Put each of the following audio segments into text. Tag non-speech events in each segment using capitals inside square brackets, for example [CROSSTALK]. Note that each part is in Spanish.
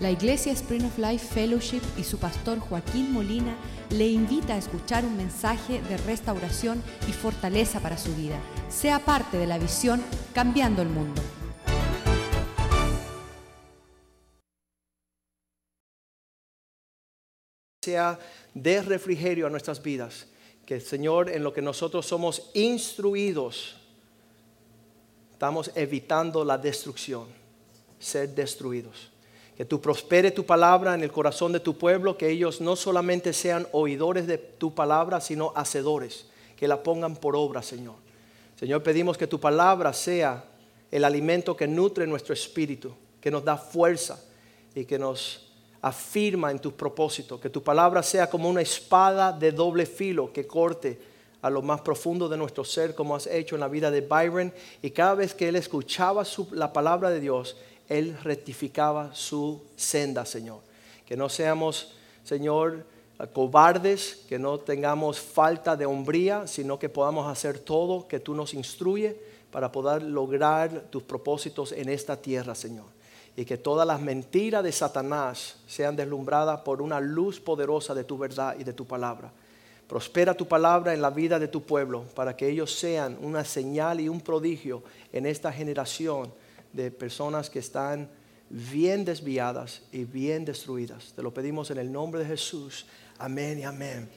La Iglesia Spring of Life Fellowship y su pastor Joaquín Molina le invita a escuchar un mensaje de restauración y fortaleza para su vida. Sea parte de la visión Cambiando el Mundo. sea de refrigerio a nuestras vidas. Que el Señor, en lo que nosotros somos instruidos, estamos evitando la destrucción, ser destruidos. Que tú prospere tu palabra en el corazón de tu pueblo, que ellos no solamente sean oidores de tu palabra, sino hacedores, que la pongan por obra, Señor. Señor, pedimos que tu palabra sea el alimento que nutre nuestro espíritu, que nos da fuerza y que nos afirma en tus propósitos, que tu palabra sea como una espada de doble filo que corte a lo más profundo de nuestro ser, como has hecho en la vida de Byron, y cada vez que él escuchaba la palabra de Dios, él rectificaba su senda, Señor. Que no seamos, Señor, cobardes, que no tengamos falta de hombría, sino que podamos hacer todo que tú nos instruyes para poder lograr tus propósitos en esta tierra, Señor y que todas las mentiras de Satanás sean deslumbradas por una luz poderosa de tu verdad y de tu palabra. Prospera tu palabra en la vida de tu pueblo para que ellos sean una señal y un prodigio en esta generación de personas que están bien desviadas y bien destruidas. Te lo pedimos en el nombre de Jesús. Amén y amén.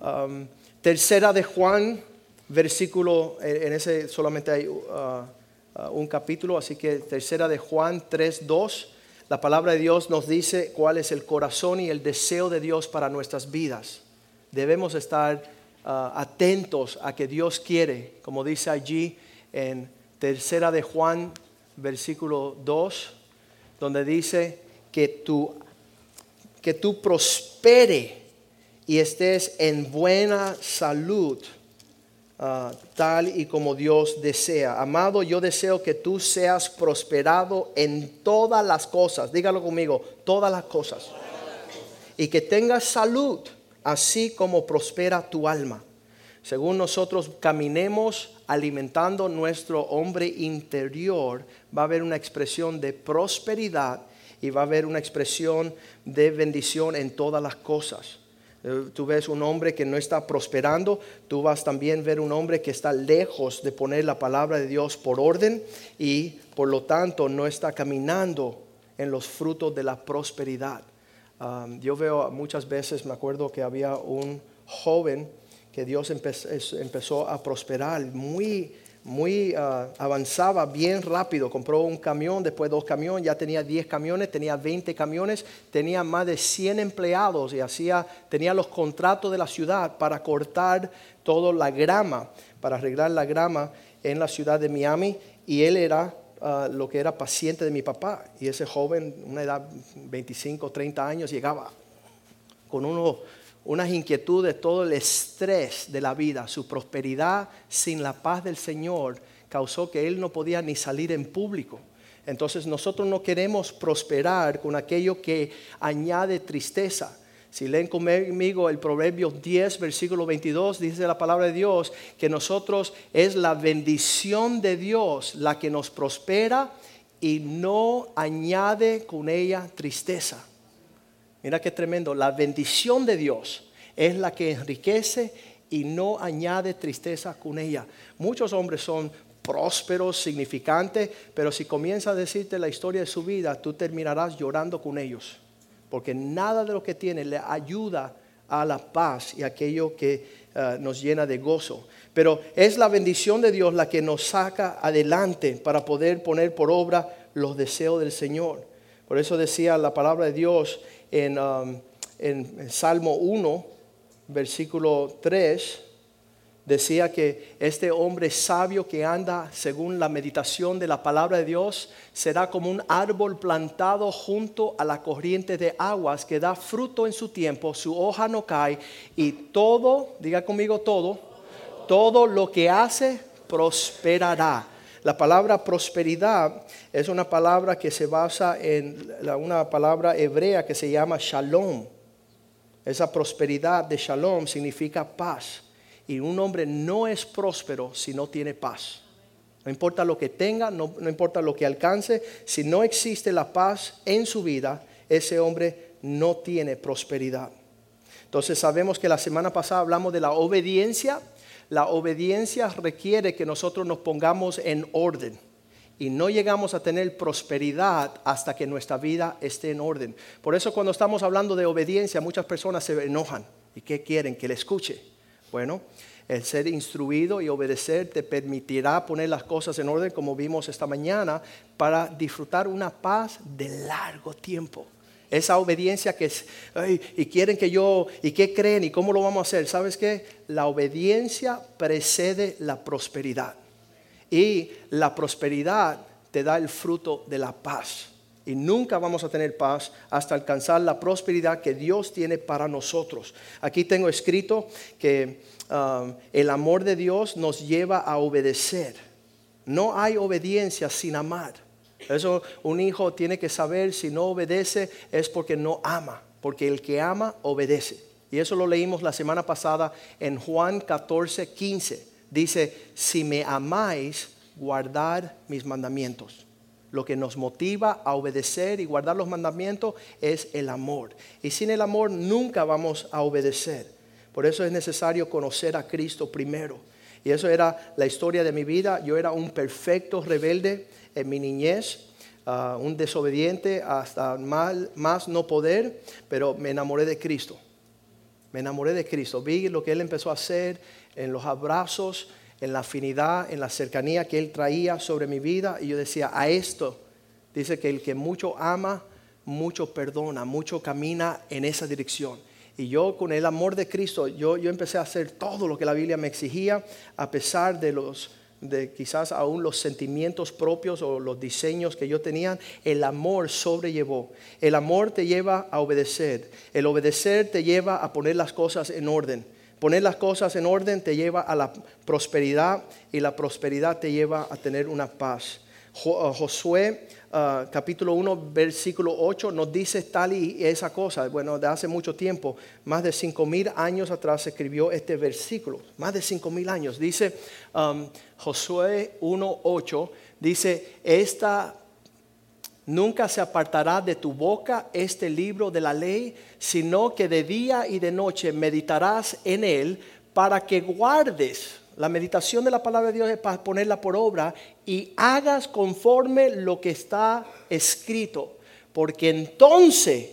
Um, tercera de Juan, versículo, en ese solamente hay... Uh, Uh, un capítulo, así que tercera de Juan 3.2, la palabra de Dios nos dice cuál es el corazón y el deseo de Dios para nuestras vidas. Debemos estar uh, atentos a que Dios quiere, como dice allí en tercera de Juan, versículo 2, donde dice que tú, que tú prospere y estés en buena salud Ah, tal y como Dios desea. Amado, yo deseo que tú seas prosperado en todas las cosas. Dígalo conmigo, todas las cosas. Y que tengas salud, así como prospera tu alma. Según nosotros caminemos alimentando nuestro hombre interior, va a haber una expresión de prosperidad y va a haber una expresión de bendición en todas las cosas. Eh, tú ves un hombre que no está prosperando, tú vas también a ver un hombre que está lejos de poner la palabra de Dios por orden y por lo tanto no está caminando en los frutos de la prosperidad. yo veo muchas veces, me acuerdo que había un joven que Dios empezó a prosperar muy muy ah, avanzaba bien rápido. Compró un camión, después dos camiones, ya tenía 10 camiones, tenía 20 camiones, tenía más de 100 empleados y hacía, tenía los contratos de la ciudad para cortar toda la grama, para arreglar la grama en la ciudad de Miami. Y él era ah, lo que era paciente de mi papá. Y ese joven, una edad 25, 30 años, llegaba con uno unas inquietudes, todo el estrés de la vida, su prosperidad sin la paz del Señor causó que él no podía ni salir en público. Entonces nosotros no queremos prosperar con aquello que añade tristeza. Si leen conmigo el Proverbio 10, versículo 22, dice la palabra de Dios que nosotros es la bendición de Dios la que nos prospera y no añade con ella tristeza. Mira qué tremendo. La bendición de Dios es la que enriquece y no añade tristeza con ella. Muchos hombres son prósperos, significantes, pero si comienza a decirte la historia de su vida, tú terminarás llorando con ellos, porque nada de lo que tiene le ayuda a la paz y aquello que eh, nos llena de gozo. Pero es la bendición de Dios la que nos saca adelante para poder poner por obra los deseos del Señor. Por eso decía la palabra de Dios Um, en, Salmo 1, versículo 3, decía que este hombre sabio que anda según la meditación de la palabra de Dios será como un árbol plantado junto a la corriente de aguas que da fruto en su tiempo, su hoja no cae y todo, diga conmigo todo, todo lo que hace prosperará. La palabra prosperidad es una palabra que se basa en una palabra hebrea que se llama shalom. Esa prosperidad de shalom significa paz. Y un hombre no es próspero si no tiene paz. No importa lo que tenga, no, importa lo que alcance, si no existe la paz en su vida, ese hombre no tiene prosperidad. Entonces sabemos que la semana pasada hablamos de la obediencia. La obediencia requiere que nosotros nos pongamos en orden y no llegamos a tener prosperidad hasta que nuestra vida esté en orden. Por eso cuando estamos hablando de obediencia, muchas personas se enojan. ¿Y qué quieren? Que le escuche. Bueno, el ser instruido y obedecer te permitirá poner las cosas en orden, como vimos esta mañana, para disfrutar una paz de largo tiempo. Esa obediencia que es, y quieren que yo, y qué creen, y cómo lo vamos a hacer. ¿Sabes qué? La obediencia precede la prosperidad. Y la prosperidad te da el fruto de la paz. Y nunca vamos a tener paz hasta alcanzar la prosperidad que Dios tiene para nosotros. Aquí tengo escrito que um, el amor de Dios nos lleva a obedecer. No hay obediencia sin amar. Eso un hijo tiene que saber si no obedece es porque no ama, porque el que ama obedece. Y eso lo leímos la semana pasada en Juan 14, 15. Dice, si me amáis, guardar mis mandamientos. Lo que nos motiva a obedecer y guardar los mandamientos es el amor. Y sin el amor nunca vamos a obedecer. Por eso es necesario conocer a Cristo primero. Y eso era la historia de mi vida. Yo era un perfecto rebelde en mi niñez, ah, un desobediente hasta mal, más no poder, pero me enamoré de Cristo. Me enamoré de Cristo. Vi lo que Él empezó a hacer en los abrazos, en la afinidad, en la cercanía que Él traía sobre mi vida. Y yo decía, a esto, dice que el que mucho ama, mucho perdona, mucho camina en esa dirección. Y yo con el amor de Cristo, yo, yo empecé a hacer todo lo que la Biblia me exigía, a pesar de los de quizás aún los sentimientos propios o los diseños que yo tenía, el amor sobrellevó. El amor te lleva a obedecer. El obedecer te lleva a poner las cosas en orden. Poner las cosas en orden te lleva a la prosperidad y la prosperidad te lleva a tener una paz. Uh, Josué uh, capítulo 1 versículo 8 nos dice tal y esa cosa. Bueno, de hace mucho tiempo, más de cinco mil años atrás se escribió este versículo. Más de cinco mil años. Dice um, Josué 1, 8, dice, esta Nunca se apartará de tu boca este libro de la ley, sino que de día y de noche meditarás en él para que guardes. La meditación de la palabra de Dios es para ponerla por obra y hagas conforme lo que está escrito, porque entonces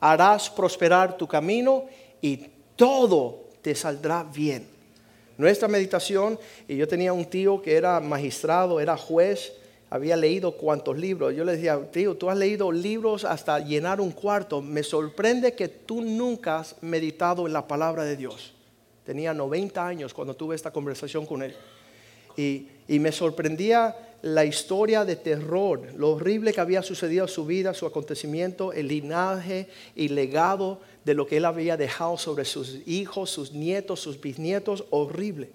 harás prosperar tu camino y todo te saldrá bien. Nuestra meditación, y yo tenía un tío que era magistrado, era juez, había leído cuantos libros. Yo le decía, tío, tú has leído libros hasta llenar un cuarto. Me sorprende que tú nunca has meditado en la palabra de Dios. Tenía 90 años cuando tuve esta conversación con él. Y, me sorprendía la historia de terror, lo horrible que había sucedido en su vida, su acontecimiento, el linaje y legado de lo que él había dejado sobre sus hijos, sus nietos, sus bisnietos, horrible.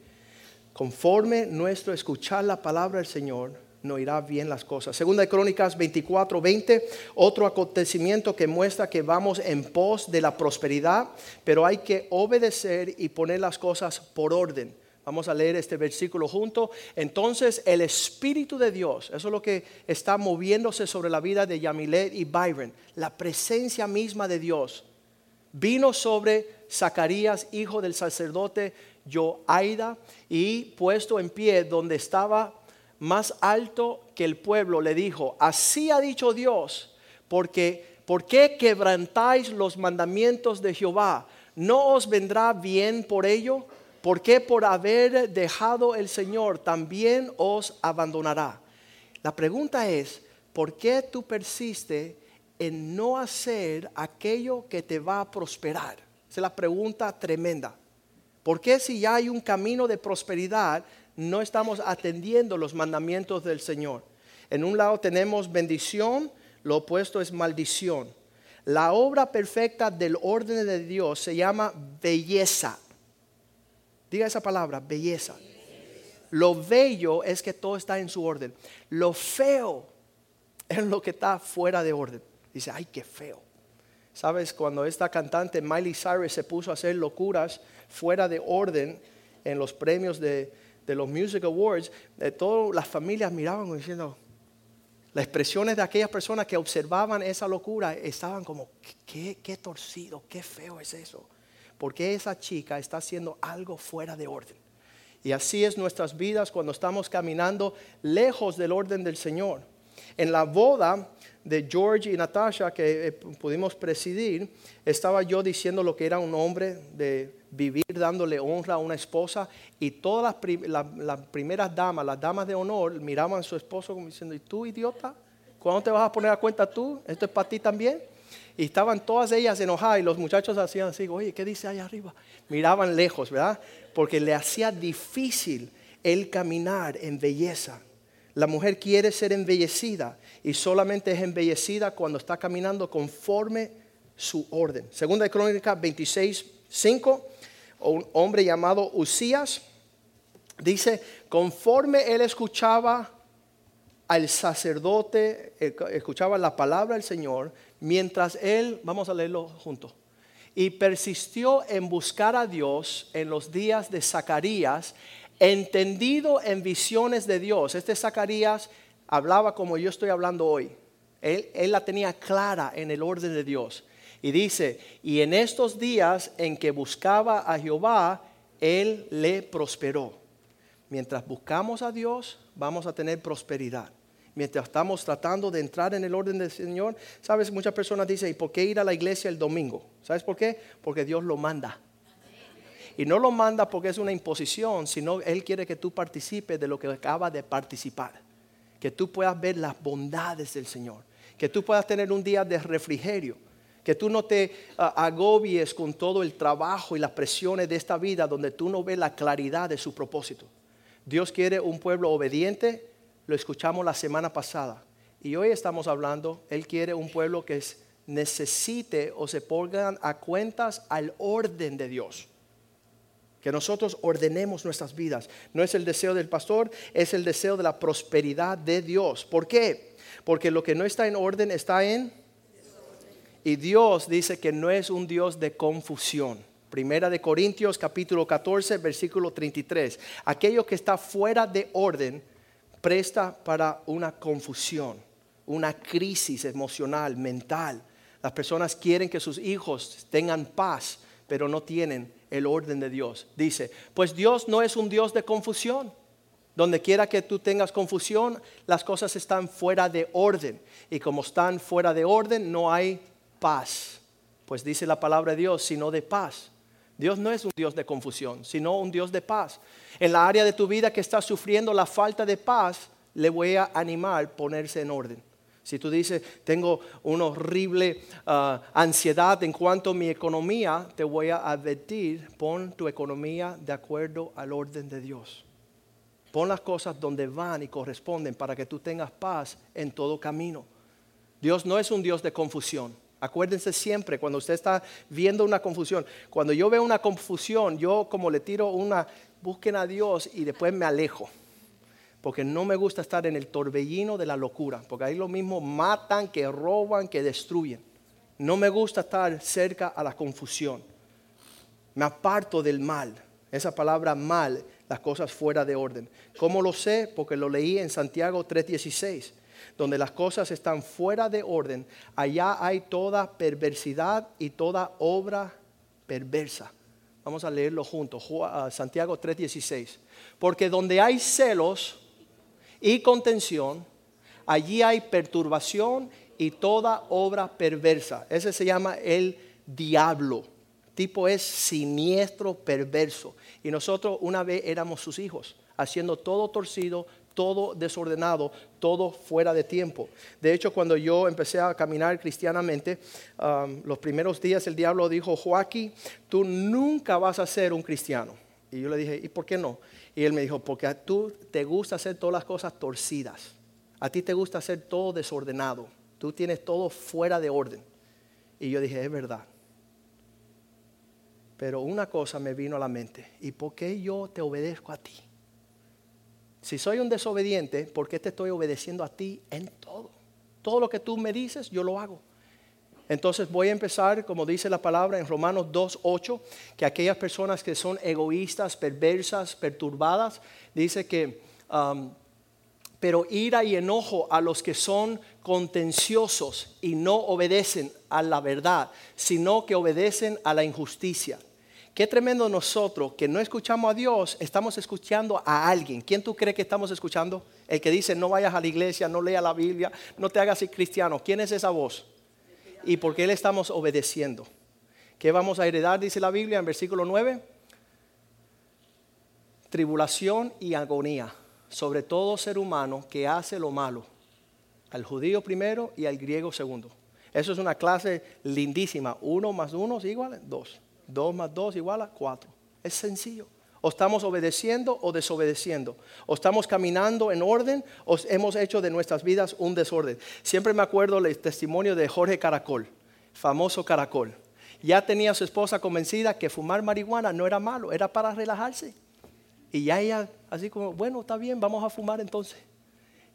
Conforme nuestro escuchar la palabra del Señor, no irá bien las cosas. Segunda de Crónicas 24, 20, otro acontecimiento que muestra que vamos en pos de la prosperidad, pero hay que obedecer y poner las cosas por orden. Vamos a leer este versículo junto. Entonces el Espíritu de Dios, eso es lo que está moviéndose sobre la vida de Yamilet y Byron, la presencia misma de Dios, vino sobre Zacarías, hijo del sacerdote Joaida, y puesto en pie donde estaba más alto que el pueblo, le dijo, así ha dicho Dios, porque ¿por qué quebrantáis los mandamientos de Jehová? ¿No os vendrá bien por ello? Porque por haber dejado el Señor también os abandonará? La pregunta es, ¿por qué tú persistes en no hacer aquello que te va a prosperar? Esa es la pregunta tremenda. ¿Por qué si ya hay un camino de prosperidad, no estamos atendiendo los mandamientos del Señor. En un lado tenemos bendición, lo opuesto es maldición. La obra perfecta del orden de Dios se llama belleza. Diga esa palabra, belleza. Lo bello es que todo está en su orden. Lo feo es lo que está fuera de orden. Dice, ay, qué feo. ¿Sabes? Cuando esta cantante Miley Cyrus se puso a hacer locuras fuera de orden en los premios de, de los Music Awards, de todas las familias miraban diciendo, Las expresiones de aquellas personas que observaban esa locura estaban como, qué, qué torcido, qué feo es eso. Porque esa chica está haciendo algo fuera de orden. Y así es nuestras vidas cuando estamos caminando lejos del orden del Señor. En la boda de George y Natasha que eh, pudimos presidir, estaba yo diciendo lo que era un hombre de vivir dándole honra a una esposa y todas las, primeras damas, las damas de honor, miraban a su esposo como diciendo, ¿y tú idiota? ¿Cuándo te vas a poner a cuenta tú? ¿Esto es para ti también? Y estaban todas ellas enojadas y los muchachos hacían así, oye, ¿qué dice allá arriba? Miraban lejos, ¿verdad? Porque le hacía difícil el caminar en belleza. La mujer quiere ser embellecida y solamente es embellecida cuando está caminando conforme su orden. Segunda de Crónica 26, 5, un hombre llamado Usías dice, conforme él escuchaba al sacerdote, eh, escuchaba la palabra del Señor, mientras él, vamos a leerlo juntos, y persistió en buscar a Dios en los días de Zacarías, entendido en visiones de Dios. Este Zacarías hablaba como yo estoy hablando hoy. Él, la tenía clara en el orden de Dios. Y dice, y en estos días en que buscaba a Jehová, Él le prosperó. Mientras buscamos a Dios, vamos a tener prosperidad mientras estamos tratando de entrar en el orden del Señor, sabes, muchas personas dicen, ¿y por qué ir a la iglesia el domingo? ¿Sabes por qué? Porque Dios lo manda. Y no lo manda porque es una imposición, sino Él quiere que tú participes de lo que acaba de participar. Que tú puedas ver las bondades del Señor. Que tú puedas tener un día de refrigerio. Que tú no te agobies con todo el trabajo y las presiones de esta vida donde tú no ves la claridad de su propósito. Dios quiere un pueblo obediente, lo escuchamos la semana pasada. Y hoy estamos hablando, Él quiere un pueblo que necesite o se pongan a cuentas al orden de Dios. Que nosotros ordenemos nuestras vidas. No es el deseo del pastor, es el deseo de la prosperidad de Dios. ¿Por qué? Porque lo que no está en orden está en... Y Dios dice que no es un Dios de confusión. Primera de Corintios capítulo 14 versículo 33. Aquello que está fuera de orden presta para una confusión, una crisis emocional, mental. Las personas quieren que sus hijos tengan paz, pero no tienen el orden de Dios. Dice, pues Dios no es un Dios de confusión. Donde quiera que tú tengas confusión, las cosas están fuera de orden. Y como están fuera de orden, no hay paz. Pues dice la palabra de Dios, sino de paz. Dios no es un Dios de confusión, sino un Dios de paz. En la área de tu vida que estás sufriendo la falta de paz, le voy a animar a ponerse en orden. Si tú dices, tengo una horrible ah, ansiedad en cuanto a mi economía, te voy a advertir, pon tu economía de acuerdo al orden de Dios. Pon las cosas donde van y corresponden para que tú tengas paz en todo camino. Dios no es un Dios de confusión. Acuérdense siempre cuando usted está viendo una confusión. Cuando yo veo una confusión, yo como le tiro una, busquen a Dios y después me alejo. Porque no me gusta estar en el torbellino de la locura. Porque ahí lo mismo matan, que roban, que destruyen. No me gusta estar cerca a la confusión. Me aparto del mal. Esa palabra mal, las cosas fuera de orden. ¿Cómo lo sé? Porque lo leí en Santiago 3:16 donde las cosas están fuera de orden, allá hay toda perversidad y toda obra perversa. Vamos a leerlo juntos, ah, Santiago 3:16. Porque donde hay celos y contención, allí hay perturbación y toda obra perversa. Ese se llama el diablo. Tipo es siniestro, perverso. Y nosotros una vez éramos sus hijos, haciendo todo torcido, todo desordenado, todo fuera de tiempo. De hecho, cuando yo empecé a caminar cristianamente, um, los primeros días el diablo dijo, Joaquín, tú nunca vas a ser un cristiano. Y yo le dije, ¿y por qué no? Y él me dijo, porque a tú te gusta hacer todas las cosas torcidas. A ti te gusta hacer todo desordenado. Tú tienes todo fuera de orden. Y yo dije, es verdad. Pero una cosa me vino a la mente. ¿Y por qué yo te obedezco a ti? Si soy un desobediente, ¿por qué te estoy obedeciendo a ti en todo? Todo lo que tú me dices, yo lo hago. Entonces voy a empezar, como dice la palabra en Romanos 2.8, que aquellas personas que son egoístas, perversas, perturbadas, dice que um, pero ira y enojo a los que son contenciosos y no obedecen a la verdad, sino que obedecen a la injusticia. Qué tremendo nosotros que no escuchamos a Dios, estamos escuchando a alguien. ¿Quién tú crees que estamos escuchando? El que dice no vayas a la iglesia, no lea la Biblia, no te hagas cristiano. ¿Quién es esa voz? ¿Y por qué le estamos obedeciendo? ¿Qué vamos a heredar? Dice la Biblia en versículo 9. Tribulación y agonía sobre todo ser humano que hace lo malo. Al judío primero y al griego segundo. Eso es una clase lindísima. Uno más uno es igual a dos. Dos más dos igual a cuatro. Es sencillo. O estamos obedeciendo o desobedeciendo. O estamos caminando en orden o hemos hecho de nuestras vidas un desorden. Siempre me acuerdo el testimonio de Jorge Caracol, famoso Caracol. Ya tenía a su esposa convencida que fumar marihuana no era malo, era para relajarse. Y ya ella, así como, bueno, está bien, vamos a fumar entonces.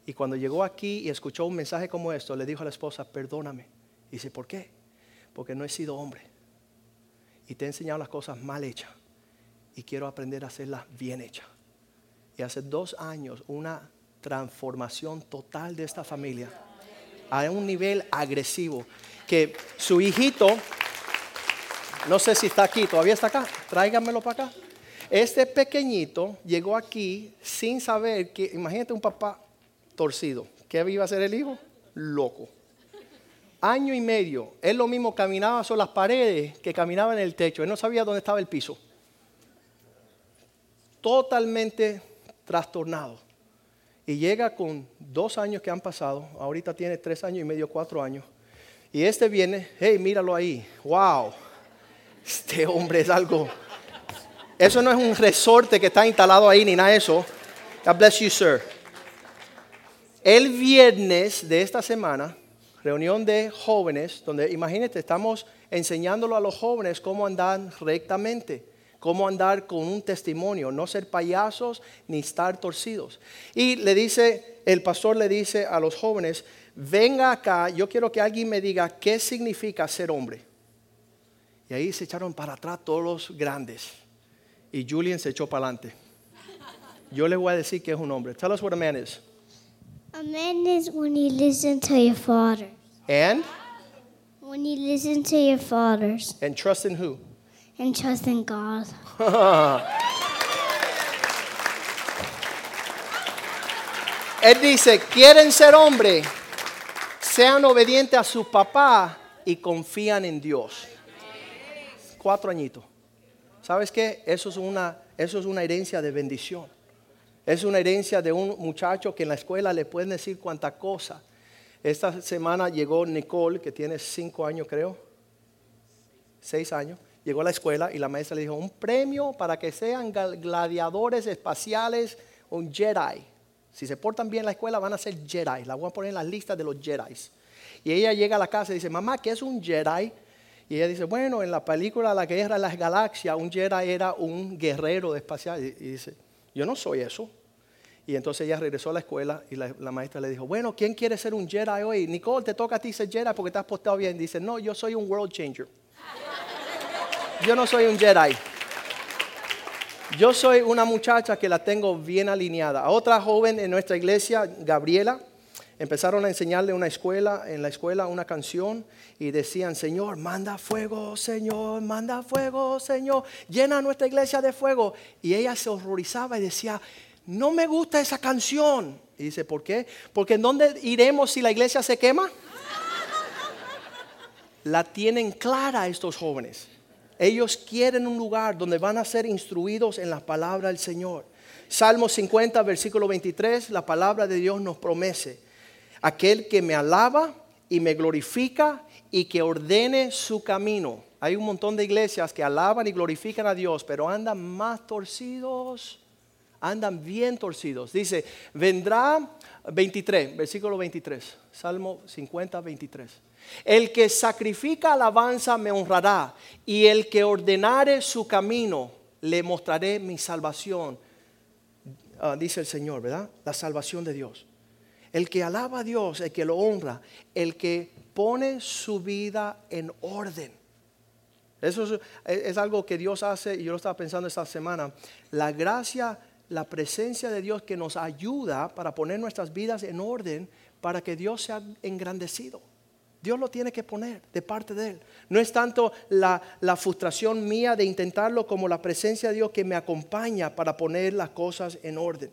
Y cuando llegó aquí y escuchó un mensaje como esto, le dijo a la esposa, perdóname. Y dice, ¿por qué? Porque no he sido hombre. Y te he enseñado las cosas mal hechas. Y quiero aprender a hacerlas bien hechas. Y hace dos años una transformación total de esta familia a un nivel agresivo. Que su hijito, no sé si está aquí, todavía está acá, tráiganmelo para acá. Este pequeñito llegó aquí sin saber que, imagínate un papá torcido. ¿Qué iba a ser el hijo? Loco. Año y medio. Él lo mismo caminaba sobre las paredes que caminaba en el techo. Él no sabía dónde estaba el piso. Totalmente trastornado. Y llega con dos años que han pasado. Ahorita tiene tres años y medio, cuatro años. Y este viene, hey, míralo ahí. Wow. Este hombre es algo eso no es un resorte que está instalado ahí ni nada de eso. God bless you, sir. El viernes de esta semana, reunión de jóvenes, donde imagínate, estamos enseñándolo a los jóvenes cómo andar rectamente, cómo andar con un testimonio, no ser payasos ni estar torcidos. Y le dice, el pastor le dice a los jóvenes, venga acá, yo quiero que alguien me diga qué significa ser hombre. Y ahí se echaron para atrás todos los grandes y Julian se echó para adelante. Yo le voy a decir que es un hombre. Tell us what a man is. A man is when you listen to your father. And? When you listen to your fathers. And trust in who? And trust in God. [LAUGHS] Él dice, quieren ser hombre, sean obedientes a su papá y confían en Dios. Cuatro añitos. ¿Sabes qué? Eso es una, eso es una herencia de bendición. Es una herencia de un muchacho que en la escuela le pueden decir cuánta cosa. Esta semana llegó Nicole, que tiene cinco años creo, seis años. Llegó a la escuela y la maestra le dijo, un premio para que sean gladiadores espaciales, un Jedi. Si se portan bien en la escuela van a ser Jedi. La voy a poner en la lista de los Jedi. Y ella llega a la casa y dice, mamá, ¿qué es un Jedi? Y ella dice, bueno, en la película La Guerra de las Galaxias, un Jedi era un guerrero de espacial. Y, dice, yo no soy eso. Y entonces ella regresó a la escuela y la, maestra le dijo, bueno, ¿quién quiere ser un Jedi hoy? Nicole, te toca a ti ser Jedi porque te has postado bien. Dice, no, yo soy un world changer. Yo no soy un Jedi. Yo soy una muchacha que la tengo bien alineada. A otra joven en nuestra iglesia, Gabriela, empezaron a enseñarle una escuela, en la escuela una canción y decían, Señor, manda fuego, Señor, manda fuego, Señor, llena nuestra iglesia de fuego. Y ella se horrorizaba y decía, no me gusta esa canción. Y dice, ¿por qué? Porque ¿en dónde iremos si la iglesia se quema? La tienen clara estos jóvenes. Ellos quieren un lugar donde van a ser instruidos en la palabra del Señor. Salmo 50, versículo 23, la palabra de Dios nos promete aquel que me alaba y me glorifica y que ordene su camino. Hay un montón de iglesias que alaban y glorifican a Dios, pero andan más torcidos, andan bien torcidos. Dice, vendrá 23, versículo 23, Salmo 50, 23. El que sacrifica alabanza me honrará, y el que ordenare su camino, le mostraré mi salvación. Ah, dice el Señor, ¿verdad? La salvación de Dios. El que alaba a Dios, el que lo honra, el que pone su vida en orden. Eso es, algo que Dios hace y yo lo estaba pensando esta semana. La gracia la presencia de Dios que nos ayuda para poner nuestras vidas en orden para que Dios sea engrandecido. Dios lo tiene que poner de parte de Él. No es tanto la, frustración mía de intentarlo como la presencia de Dios que me acompaña para poner las cosas en orden.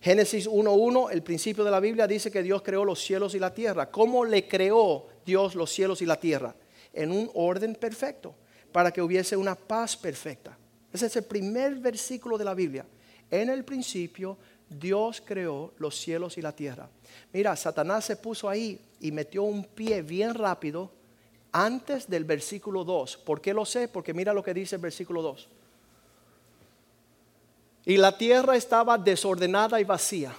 Génesis 1.1, el principio de la Biblia dice que Dios creó los cielos y la tierra. ¿Cómo le creó Dios los cielos y la tierra? En un orden perfecto, para que hubiese una paz perfecta. Ese es el primer versículo de la Biblia. En el principio Dios creó los cielos y la tierra. Mira, Satanás se puso ahí y metió un pie bien rápido antes del versículo 2. ¿Por qué lo sé? Porque mira lo que dice el versículo 2. Y la tierra estaba desordenada y vacía.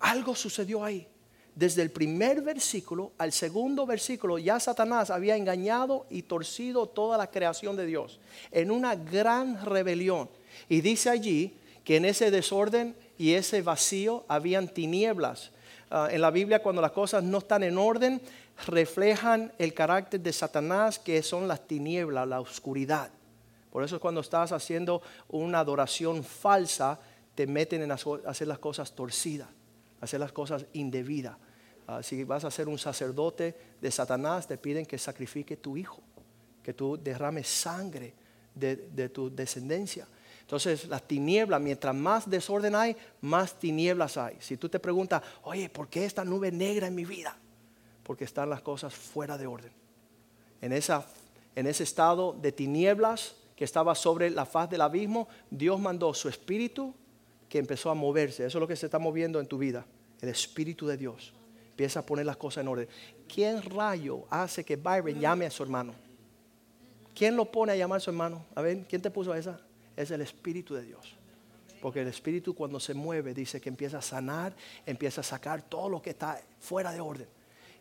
Algo sucedió ahí. Desde el primer versículo al segundo versículo ya Satanás había engañado y torcido toda la creación de Dios en una gran rebelión. Y dice allí que en ese desorden y ese vacío habían tinieblas. Ah, en la Biblia cuando las cosas no están en orden, reflejan el carácter de Satanás, que son las tinieblas, la oscuridad. Por eso cuando estás haciendo una adoración falsa, te meten en hacer las cosas torcidas, hacer las cosas indebidas. Ah, si vas a ser un sacerdote de Satanás, te piden que sacrifique tu hijo, que tú derrames sangre de tu descendencia. Entonces, las tinieblas, mientras más desorden hay, más tinieblas hay. Si tú te preguntas, oye, ¿por qué esta nube negra en mi vida? Porque están las cosas fuera de orden. En, esa, en ese estado de tinieblas que estaba sobre la faz del abismo, Dios mandó su espíritu que empezó a moverse. Eso es lo que se está moviendo en tu vida. El espíritu de Dios. Empieza a poner las cosas en orden. ¿Quién rayo hace que Byron llame a su hermano? ¿Quién lo pone a llamar a su hermano? A ver, ¿quién te puso a esa? Es el Espíritu de Dios. Porque el Espíritu cuando se mueve dice que empieza a sanar, empieza a sacar todo lo que está fuera de orden.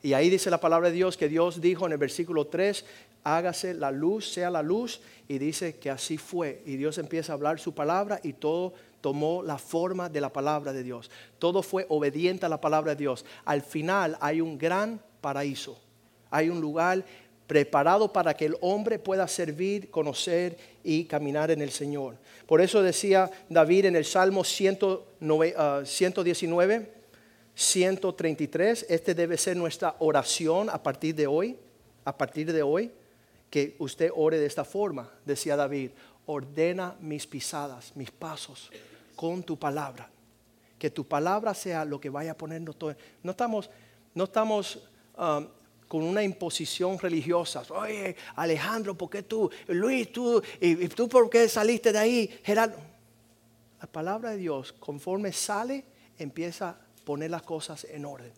Y ahí dice la palabra de Dios que Dios dijo en el versículo 3, hágase la luz, sea la luz, y dice que así fue. Y Dios empieza a hablar su palabra y todo tomó la forma de la palabra de Dios. Todo fue obediente a la palabra de Dios. Al final hay un gran paraíso. Hay un lugar preparado para que el hombre pueda servir, conocer y caminar en el Señor. Por eso decía David en el Salmo 119, 133, ah, este debe ser nuestra oración a partir de hoy, a partir de hoy, que usted ore de esta forma, decía David, ordena mis pisadas, mis pasos con tu palabra. Que tu palabra sea lo que vaya poniendo todo. No estamos, no estamos ah, con una imposición religiosa. Oye, Alejandro, ¿por qué tú? Luis, tú, y, tú por qué saliste de ahí? Gerardo. La palabra de Dios, conforme sale, empieza a poner las cosas en orden.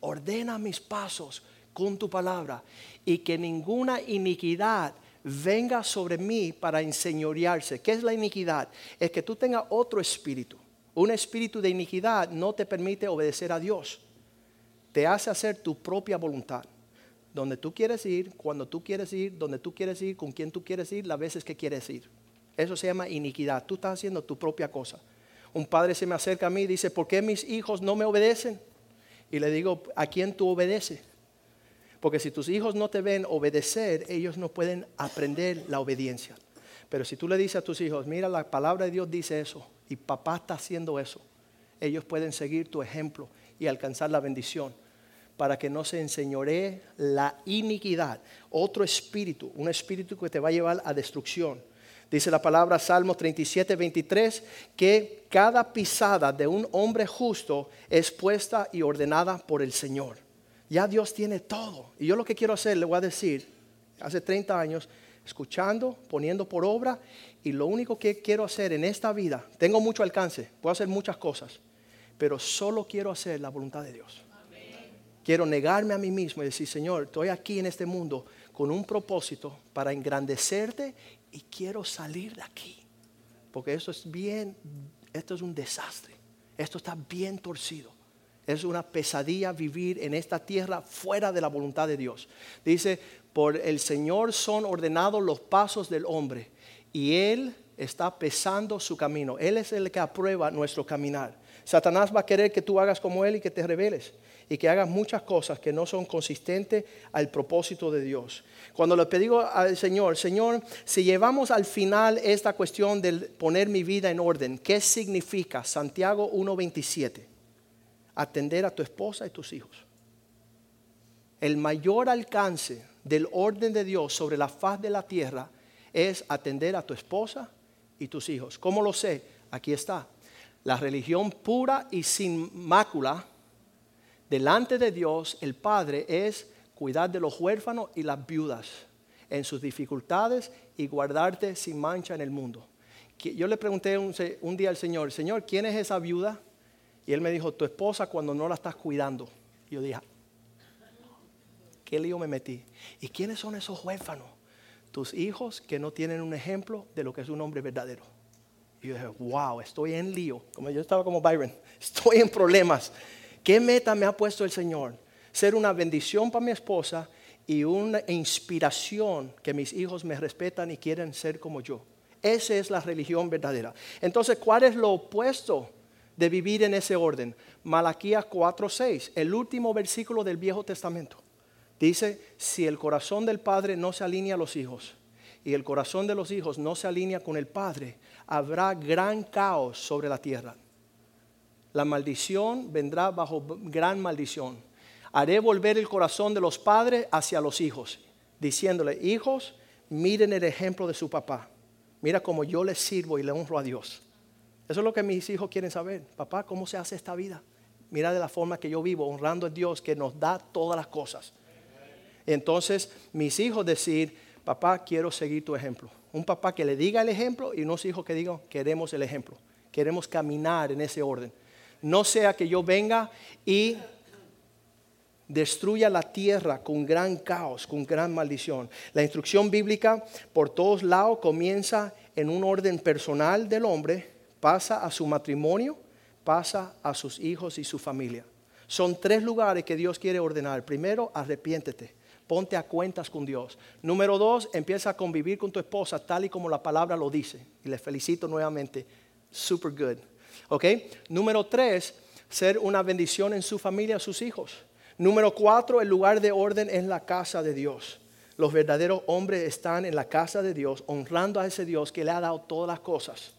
Ordena mis pasos con tu palabra y que ninguna iniquidad venga sobre mí para enseñorearse. ¿Qué es la iniquidad? Es que tú tengas otro espíritu. Un espíritu de iniquidad no te permite obedecer a Dios. Te hace hacer tu propia voluntad donde tú quieres ir, cuando tú quieres ir, donde tú quieres ir, con quién tú quieres ir, las veces que quieres ir. Eso se llama iniquidad. Tú estás haciendo tu propia cosa. Un padre se me acerca a mí y dice, ¿por qué mis hijos no me obedecen? Y le digo, ¿a quién tú obedeces? Porque si tus hijos no te ven obedecer, ellos no pueden aprender la obediencia. Pero si tú le dices a tus hijos, mira, la palabra de Dios dice eso, y papá está haciendo eso, ellos pueden seguir tu ejemplo y alcanzar la bendición para que no se enseñoree la iniquidad. Otro espíritu, un espíritu que te va a llevar a destrucción. Dice la palabra Salmo 37, 23, que cada pisada de un hombre justo es puesta y ordenada por el Señor. Ya Dios tiene todo. Y yo lo que quiero hacer, le voy a decir, hace 30 años, escuchando, poniendo por obra, y lo único que quiero hacer en esta vida, tengo mucho alcance, puedo hacer muchas cosas, pero solo quiero hacer la voluntad de Dios. Quiero negarme a mí mismo y decir, Señor, estoy aquí en este mundo con un propósito para engrandecerte y quiero salir de aquí. Porque esto es bien, esto es un desastre. Esto está bien torcido. Es una pesadilla vivir en esta tierra fuera de la voluntad de Dios. Dice, por el Señor son ordenados los pasos del hombre y Él está pesando su camino. Él es el que aprueba nuestro caminar. Satanás va a querer que tú hagas como él y que te rebeles y que hagas muchas cosas que no son consistentes al propósito de Dios. Cuando le pedí al Señor, Señor, si llevamos al final esta cuestión de poner mi vida en orden, ¿qué significa Santiago 1.27? Atender a tu esposa y tus hijos. El mayor alcance del orden de Dios sobre la faz de la tierra es atender a tu esposa y tus hijos. ¿Cómo lo sé? Aquí está. La religión pura y sin mácula delante de Dios, el Padre, es cuidar de los huérfanos y las viudas en sus dificultades y guardarte sin mancha en el mundo. Yo le pregunté un, día al Señor, Señor, ¿quién es esa viuda? Y él me dijo, tu esposa cuando no la estás cuidando. Yo dije, ¿qué lío me metí? ¿Y quiénes son esos huérfanos? Tus hijos que no tienen un ejemplo de lo que es un hombre verdadero. Y yo dije, wow, estoy en lío. Como yo estaba como Byron, [LAUGHS] estoy en problemas. ¿Qué meta me ha puesto el Señor? Ser una bendición para mi esposa y una inspiración que mis hijos me respetan y quieren ser como yo. Esa es la religión verdadera. Entonces, ¿cuál es lo opuesto de vivir en ese orden? Malaquías 4:6, el último versículo del Viejo Testamento. Dice, si el corazón del padre no se alinea a los hijos y el corazón de los hijos no se alinea con el padre, habrá gran caos sobre la tierra la maldición vendrá bajo gran maldición. Haré volver el corazón de los padres hacia los hijos, diciéndole, hijos, miren el ejemplo de su papá. Mira cómo yo les sirvo y le honro a Dios. Eso es lo que mis hijos quieren saber. Papá, ¿cómo se hace esta vida? Mira de la forma que yo vivo, honrando a Dios que nos da todas las cosas. Entonces, mis hijos decir, papá, quiero seguir tu ejemplo. Un papá que le diga el ejemplo y unos hijos que digan, queremos el ejemplo. Queremos caminar en ese orden no sea que yo venga y destruya la tierra con gran caos, con gran maldición. La instrucción bíblica por todos lados comienza en un orden personal del hombre, pasa a su matrimonio, pasa a sus hijos y su familia. Son tres lugares que Dios quiere ordenar. Primero, arrepiéntete. Ponte a cuentas con Dios. Número dos, empieza a convivir con tu esposa tal y como la palabra lo dice. Y les felicito nuevamente. Super good. ¿Ok? Número tres, ser una bendición en su familia, a sus hijos. Número cuatro, el lugar de orden es la casa de Dios. Los verdaderos hombres están en la casa de Dios, honrando a ese Dios que le ha dado todas las cosas.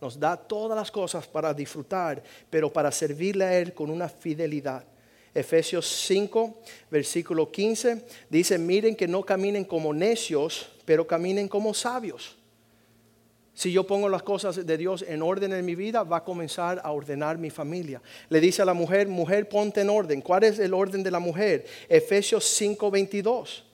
Nos da todas las cosas para disfrutar, pero para servirle a Él con una fidelidad. Efesios 5, versículo 15, dice, miren que no caminen como necios, pero caminen como sabios si yo pongo las cosas de Dios en orden en mi vida, va a comenzar a ordenar mi familia. Le dice a la mujer, mujer, ponte en orden. ¿Cuál es el orden de la mujer? Efesios 5:22.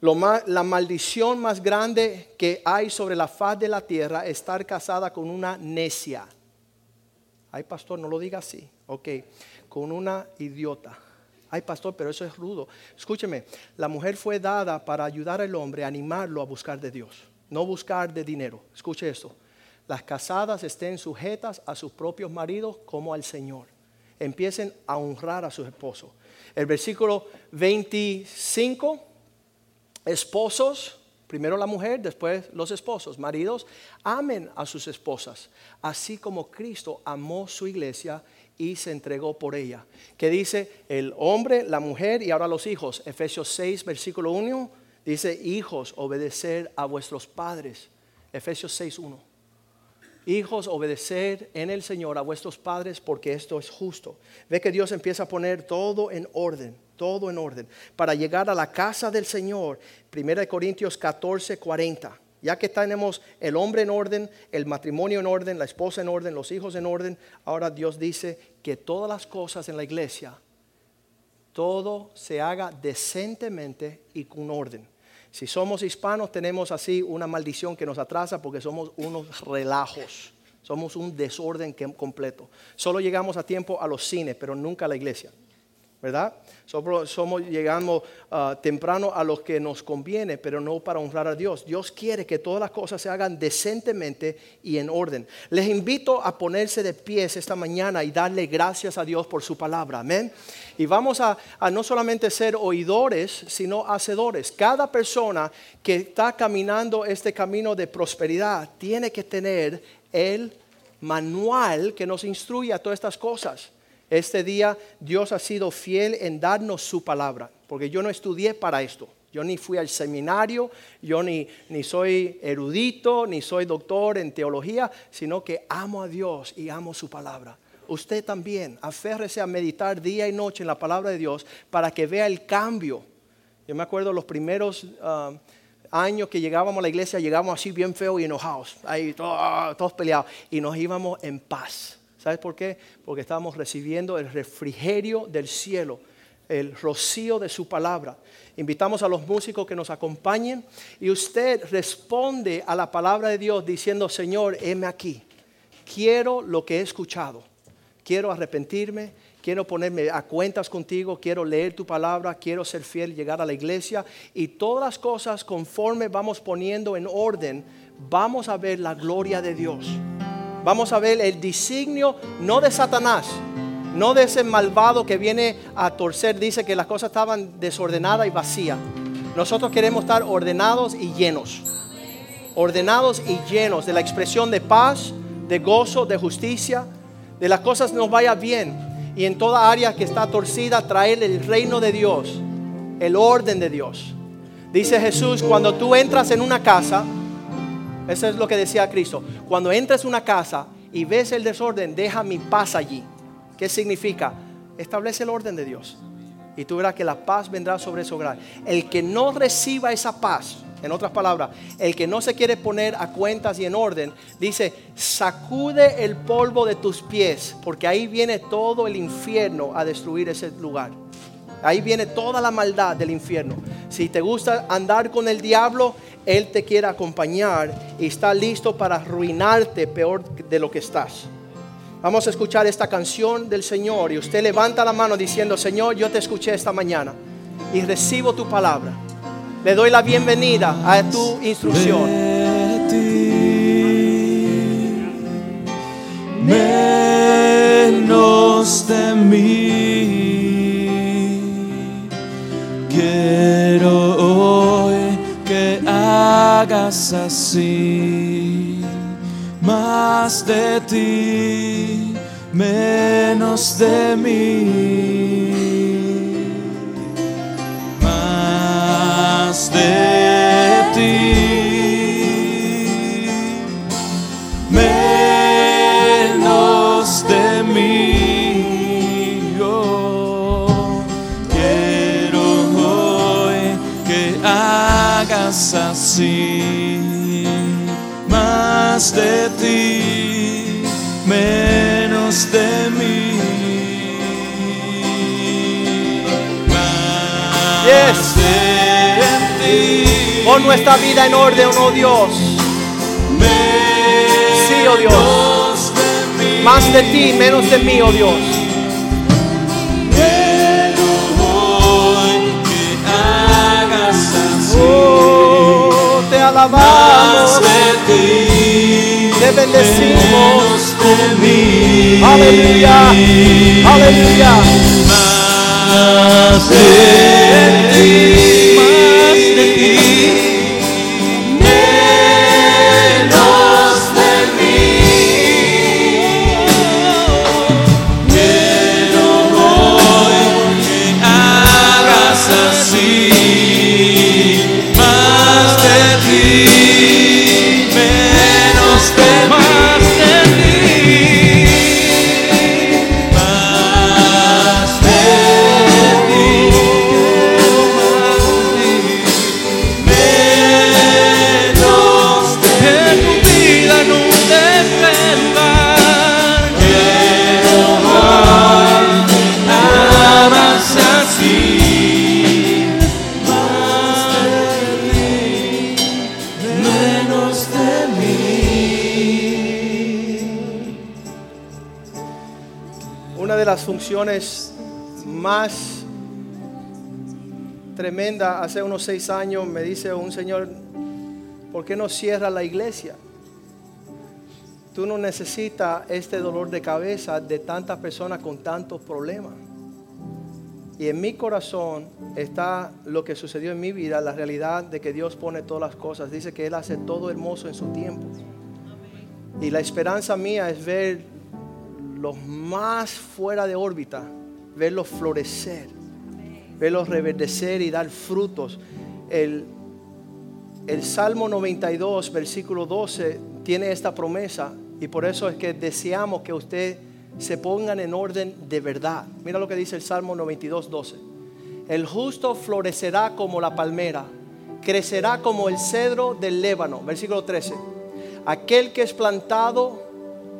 la maldición más grande que hay sobre la faz de la tierra es estar casada con una necia. Ay, pastor, no lo diga así. Ok, con una idiota. Ay, pastor, pero eso es rudo. Escúcheme, la mujer fue dada para ayudar al hombre, animarlo a buscar de Dios no buscar de dinero. Escuche esto. Las casadas estén sujetas a sus propios maridos como al Señor. Empiecen a honrar a sus esposos. El versículo 25, esposos, primero la mujer, después los esposos, maridos, amen a sus esposas, así como Cristo amó su iglesia y se entregó por ella. Que dice el hombre, la mujer y ahora los hijos. Efesios 6, versículo 1 Dice, hijos, obedecer a vuestros padres. Efesios 6.1. Hijos, obedecer en el Señor a vuestros padres porque esto es justo. Ve que Dios empieza a poner todo en orden, todo en orden, para llegar a la casa del Señor. 1 Corintios 14, 40. Ya que tenemos el hombre en orden, el matrimonio en orden, la esposa en orden, los hijos en orden, ahora Dios dice que todas las cosas en la iglesia, todo se haga decentemente y con orden. Si somos hispanos tenemos así una maldición que nos atrasa porque somos unos relajos, somos un desorden completo. Solo llegamos a tiempo a los cines, pero nunca a la iglesia. ¿Verdad? Somos, llegamos ah, temprano a lo que nos conviene, pero no para honrar a Dios. Dios quiere que todas las cosas se hagan decentemente y en orden. Les invito a ponerse de pies esta mañana y darle gracias a Dios por su palabra. Amén. Y vamos a, a no solamente ser oidores, sino hacedores. Cada persona que está caminando este camino de prosperidad tiene que tener el manual que nos instruye a todas estas cosas. Este día Dios ha sido fiel en darnos su palabra, porque yo no estudié para esto. Yo ni fui al seminario, yo ni, ni soy erudito, ni soy doctor en teología, sino que amo a Dios y amo su palabra. Usted también, aférrese a meditar día y noche en la palabra de Dios para que vea el cambio. Yo me acuerdo los primeros ah, años que llegábamos a la iglesia, llegábamos así bien feos y enojados, ahí todos, todos peleados, y nos íbamos en paz. ¿Sabes por qué? Porque estábamos recibiendo el refrigerio del cielo, el rocío de su palabra. Invitamos a los músicos que nos acompañen y usted responde a la palabra de Dios diciendo, Señor, heme aquí. Quiero lo que he escuchado. Quiero arrepentirme, quiero ponerme a cuentas contigo, quiero leer tu palabra, quiero ser fiel, llegar a la iglesia y todas las cosas conforme vamos poniendo en orden, vamos a ver la gloria de Dios. Vamos a ver el designio no de Satanás, no de ese malvado que viene a torcer, dice que las cosas estaban desordenadas y vacías. Nosotros queremos estar ordenados y llenos. Ordenados y llenos de la expresión de paz, de gozo, de justicia, de las cosas nos vaya bien. Y en toda área que está torcida, traer el reino de Dios, el orden de Dios. Dice Jesús, cuando tú entras en una casa, eso es lo que decía Cristo. Cuando entres en una casa y ves el desorden, deja mi paz allí. ¿Qué significa? Establece el orden de Dios. Y tú verás que la paz vendrá sobre ese hogar. El que no reciba esa paz, en otras palabras, el que no se quiere poner a cuentas y en orden, dice, sacude el polvo de tus pies, porque ahí viene todo el infierno a destruir ese lugar. Ahí viene toda la maldad del infierno. Si te gusta andar con el diablo, él te quiere acompañar y está listo para arruinarte peor de lo que estás. Vamos a escuchar esta canción del Señor y usted levanta la mano diciendo, Señor, yo te escuché esta mañana y recibo tu palabra. Le doy la bienvenida a tu instrucción. menos de mí. Hagas así, más de ti, menos de mí. Más de Más de ti, menos de mí. Más Yes. de ti. Pon nuestra vida en orden, oh Dios. Sí, oh Dios. De mí. Más de ti, menos de mí, oh Dios. Oh, te Más alabamos. de ti. Te bendecimos. Aleluya. Aleluya. Más de ti. Funciones más tremenda hace unos seis años me dice un señor, ¿por qué no cierra la iglesia? Tú no necesitas este dolor de cabeza de tantas personas con tantos problemas. Y en mi corazón está lo que sucedió en mi vida, la realidad de que Dios pone todas las cosas. Dice que Él hace todo hermoso en su tiempo. Y la esperanza mía es ver los más fuera de órbita, verlos florecer, verlos reverdecer y dar frutos. El, Salmo 92, versículo 12, tiene esta promesa y por eso es que deseamos que usted se pongan en orden de verdad. Mira lo que dice el Salmo 92, 12. El justo florecerá como la palmera, crecerá como el cedro del Lébano. Versículo 13. Aquel que es plantado,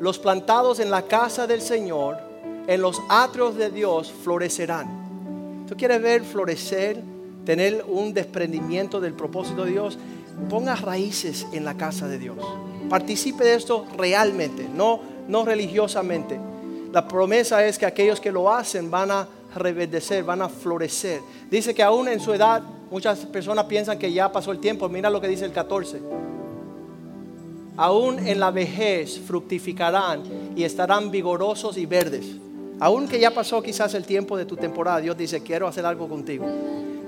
los plantados en la casa del Señor, en los atrios de Dios, florecerán. ¿Tú quieres ver florecer, tener un desprendimiento del propósito de Dios? Ponga raíces en la casa de Dios. Participe de esto realmente, no, no religiosamente. La promesa es que aquellos que lo hacen van a reverdecer, van a florecer. Dice que aún en su edad, muchas personas piensan que ya pasó el tiempo. Mira lo que dice el 14. Aún en la vejez fructificarán y estarán vigorosos y verdes. Aún que ya pasó quizás el tiempo de tu temporada, Dios dice, quiero hacer algo contigo.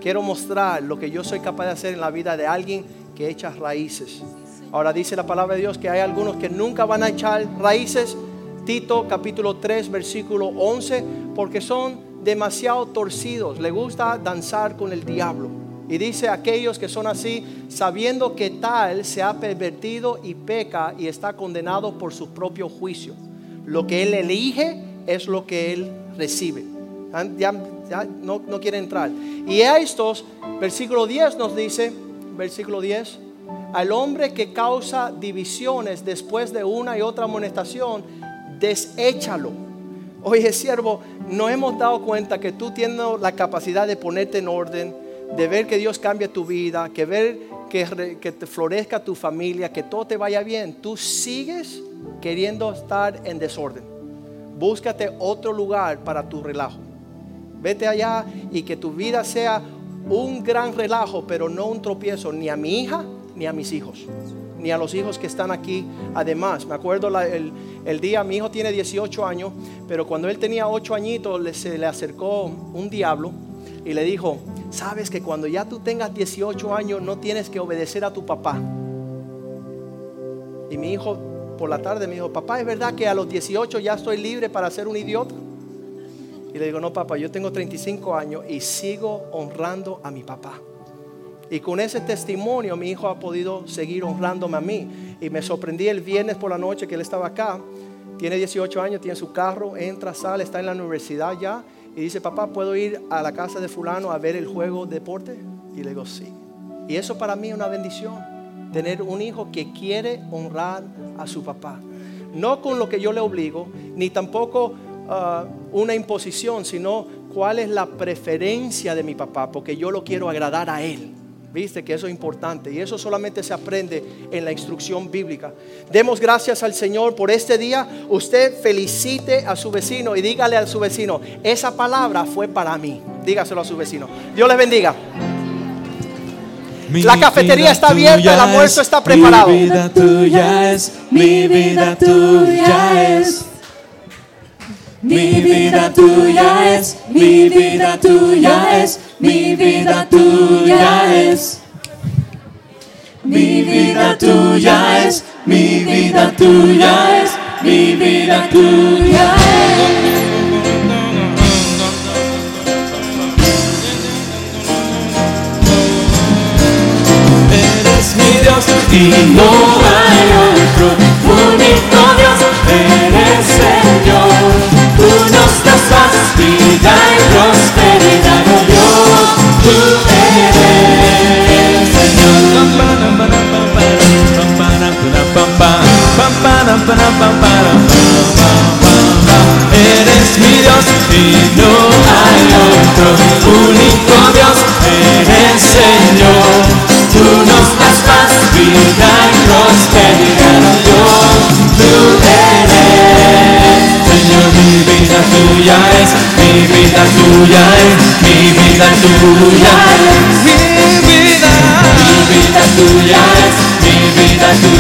Quiero mostrar lo que yo soy capaz de hacer en la vida de alguien que echa raíces. Ahora dice la palabra de Dios que hay algunos que nunca van a echar raíces. Tito capítulo 3 versículo 11, porque son demasiado torcidos, le gusta danzar con el diablo. Y dice aquellos que son así, sabiendo que tal se ha pervertido y peca y está condenado por su propio juicio. Lo que él elige es lo que él recibe. Ya, no, no quiere entrar. Y a estos, versículo 10 nos dice, versículo 10, al hombre que causa divisiones después de una y otra amonestación, deséchalo. Oye, siervo, no hemos dado cuenta que tú tienes la capacidad de ponerte en orden, de ver que Dios cambia tu vida, que ver que, te florezca tu familia, que todo te vaya bien. Tú sigues queriendo estar en desorden. Búscate otro lugar para tu relajo. Vete allá y que tu vida sea un gran relajo, pero no un tropiezo ni a mi hija ni a mis hijos, ni a los hijos que están aquí. Además, me acuerdo el, el, día, mi hijo tiene 18 años, pero cuando él tenía 8 añitos le, se le acercó un diablo y le dijo, sabes que cuando ya tú tengas 18 años no tienes que obedecer a tu papá. Y mi hijo por la tarde me dijo, papá, ¿es verdad que a los 18 ya estoy libre para ser un idiota? Y le digo, no, papá, yo tengo 35 años y sigo honrando a mi papá. Y con ese testimonio mi hijo ha podido seguir honrándome a mí. Y me sorprendí el viernes por la noche que él estaba acá. Tiene 18 años, tiene su carro, entra, sale, está en la universidad ya. Y dice, papá, ¿puedo ir a la casa de fulano a ver el juego de deporte? Y le digo, sí. Y eso para mí es una bendición. Tener un hijo que quiere honrar a su papá. No con lo que yo le obligo, ni tampoco uh, una imposición, sino cuál es la preferencia de mi papá, porque yo lo quiero agradar a él. Viste que eso es importante y eso solamente se aprende en la instrucción bíblica. Demos gracias al Señor por este día. Usted felicite a su vecino y dígale a su vecino, esa palabra fue para mí. Dígaselo a su vecino. Dios les bendiga. la cafetería está abierta, el almuerzo está preparado. Mi vida tuya es, mi vida tuya es. Mi vida tuya es, mi vida tuya es, mi vida tuya es. Mi vida tuya es, mi vida tuya es, mi vida tuya es. Dios y no hay otro único Dios, eres Señor. Tú nos das paz, vida y prosperidad, eres mi Dios y no hay otro único Dios, eres Señor. Tú nos das paz, vida y prosperidad, tú eres. Mi vida tuya es, mi vida tuya es, mi vida tuya es, mi vida. Mi vida tuya es, mi vida tuya